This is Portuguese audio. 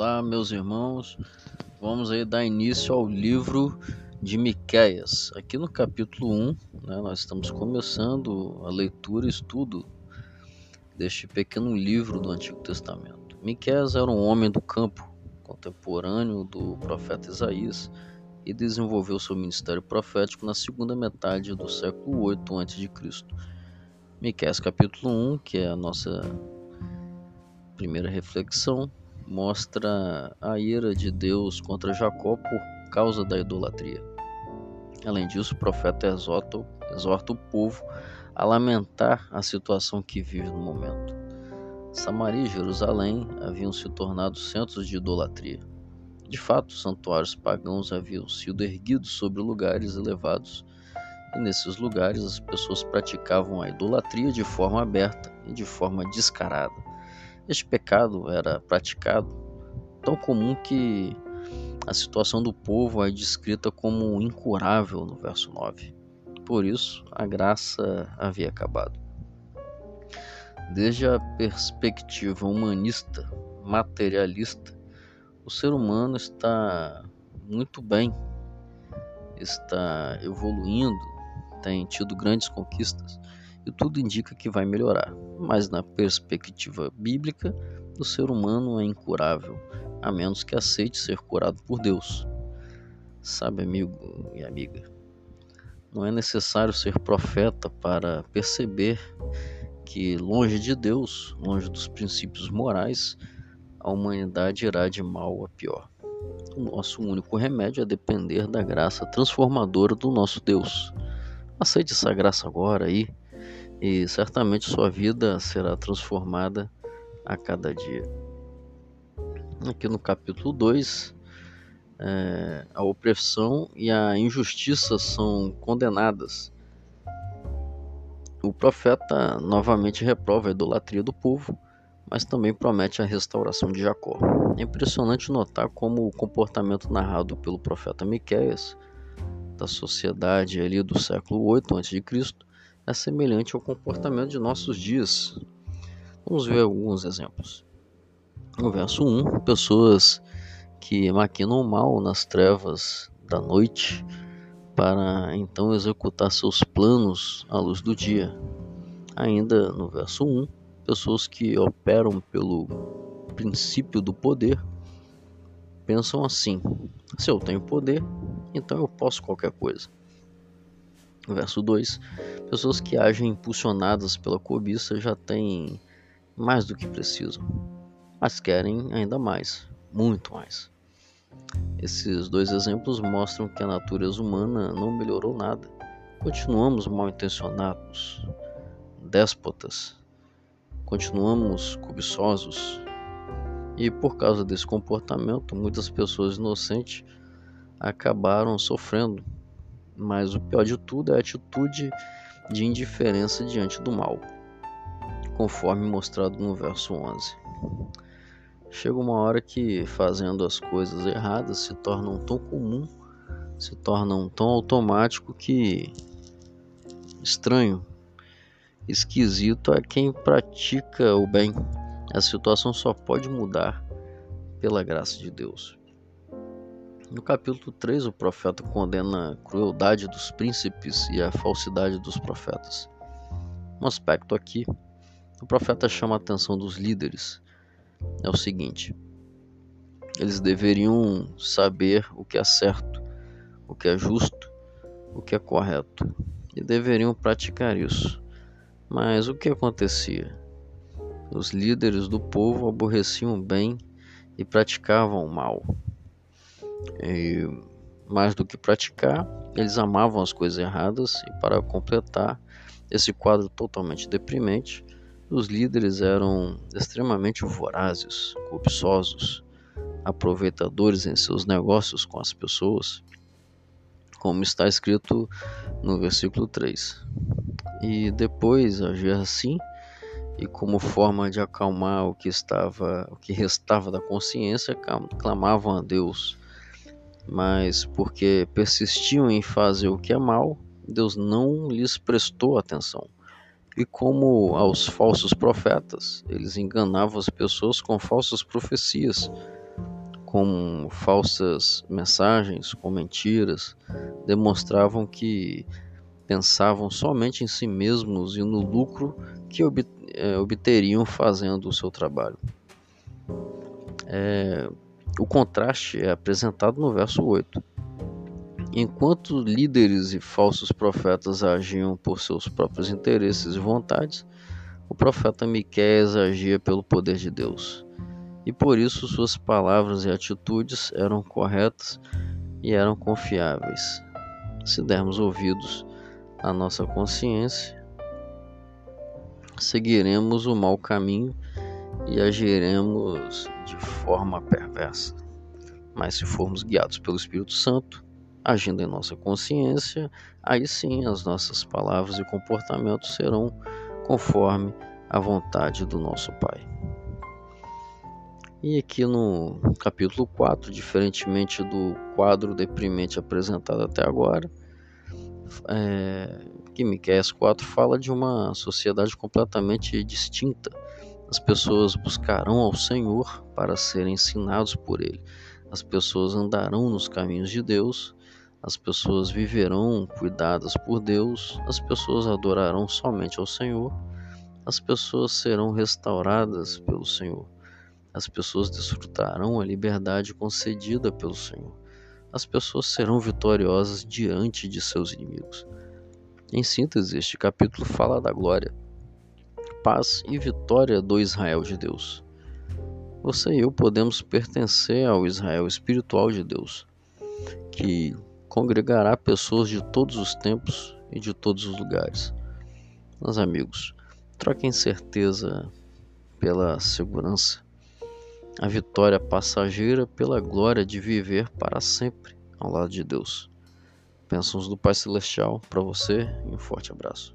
Olá, meus irmãos. Vamos aí dar início ao livro de Miqueias. Aqui no capítulo 1, né, nós estamos começando a leitura e estudo deste pequeno livro do Antigo Testamento. Miqueias era um homem do campo, contemporâneo do profeta Isaías, e desenvolveu seu ministério profético na segunda metade do século 8 a.C. Miqueias capítulo 1, que é a nossa primeira reflexão, mostra a ira de Deus contra Jacó por causa da idolatria. Além disso, o profeta exorta, exorta o povo a lamentar a situação que vive no momento. Samaria e Jerusalém haviam se tornado centros de idolatria. De fato, santuários pagãos haviam sido erguidos sobre lugares elevados, e nesses lugares as pessoas praticavam a idolatria de forma aberta e de forma descarada. Este pecado era praticado tão comum que a situação do povo é descrita como incurável no verso 9. Por isso, a graça havia acabado. Desde a perspectiva humanista, materialista, o ser humano está muito bem, está evoluindo, tem tido grandes conquistas e tudo indica que vai melhorar. Mas na perspectiva bíblica, o ser humano é incurável, a menos que aceite ser curado por Deus. Sabe, amigo e amiga, não é necessário ser profeta para perceber que, longe de Deus, longe dos princípios morais, a humanidade irá de mal a pior. O nosso único remédio é depender da graça transformadora do nosso Deus. Aceite essa graça agora aí e certamente sua vida será transformada a cada dia. Aqui no capítulo 2, é, a opressão e a injustiça são condenadas. O profeta novamente reprova a idolatria do povo, mas também promete a restauração de Jacó. É impressionante notar como o comportamento narrado pelo profeta Miqueias da sociedade ali do século 8 a.C é semelhante ao comportamento de nossos dias. Vamos ver alguns exemplos. No verso 1, pessoas que maquinam mal nas trevas da noite para então executar seus planos à luz do dia. Ainda no verso 1, pessoas que operam pelo princípio do poder pensam assim: se eu tenho poder, então eu posso qualquer coisa. Verso 2: Pessoas que agem impulsionadas pela cobiça já têm mais do que precisam, mas querem ainda mais, muito mais. Esses dois exemplos mostram que a natureza humana não melhorou nada. Continuamos mal intencionados, déspotas, continuamos cobiçosos, e por causa desse comportamento, muitas pessoas inocentes acabaram sofrendo mas o pior de tudo é a atitude de indiferença diante do mal, conforme mostrado no verso 11. Chega uma hora que fazendo as coisas erradas se tornam tão comum, se tornam tão automático que estranho, esquisito a quem pratica o bem. A situação só pode mudar pela graça de Deus. No capítulo 3, o profeta condena a crueldade dos príncipes e a falsidade dos profetas. Um aspecto aqui, o profeta chama a atenção dos líderes. É o seguinte: eles deveriam saber o que é certo, o que é justo, o que é correto, e deveriam praticar isso. Mas o que acontecia? Os líderes do povo aborreciam o bem e praticavam o mal. E, mais do que praticar, eles amavam as coisas erradas e para completar esse quadro totalmente deprimente, os líderes eram extremamente vorazes, cobiçosos, aproveitadores em seus negócios com as pessoas, como está escrito no versículo 3. E depois agir assim, e como forma de acalmar o que estava, o que restava da consciência, clamavam a Deus mas porque persistiam em fazer o que é mal, Deus não lhes prestou atenção. E como aos falsos profetas, eles enganavam as pessoas com falsas profecias, com falsas mensagens, com mentiras, demonstravam que pensavam somente em si mesmos e no lucro que é, obteriam fazendo o seu trabalho. É, o contraste é apresentado no verso 8. Enquanto líderes e falsos profetas agiam por seus próprios interesses e vontades, o profeta Miqueias agia pelo poder de Deus. E por isso suas palavras e atitudes eram corretas e eram confiáveis. Se dermos ouvidos à nossa consciência, seguiremos o mau caminho e agiremos de forma perversa. Mas se formos guiados pelo Espírito Santo, agindo em nossa consciência, aí sim as nossas palavras e comportamentos serão conforme a vontade do nosso Pai. E aqui no capítulo 4, diferentemente do quadro deprimente apresentado até agora, é, que Miqueias 4 fala de uma sociedade completamente distinta. As pessoas buscarão ao Senhor para serem ensinados por Ele. As pessoas andarão nos caminhos de Deus. As pessoas viverão cuidadas por Deus, as pessoas adorarão somente ao Senhor, as pessoas serão restauradas pelo Senhor, as pessoas desfrutarão a liberdade concedida pelo Senhor, as pessoas serão vitoriosas diante de seus inimigos. Em síntese, este capítulo fala da glória, paz e vitória do Israel de Deus. Você e eu podemos pertencer ao Israel espiritual de Deus, que congregará pessoas de todos os tempos e de todos os lugares. Meus amigos, troquem certeza pela segurança, a vitória passageira pela glória de viver para sempre ao lado de Deus. Bênçãos do Pai Celestial para você e um forte abraço.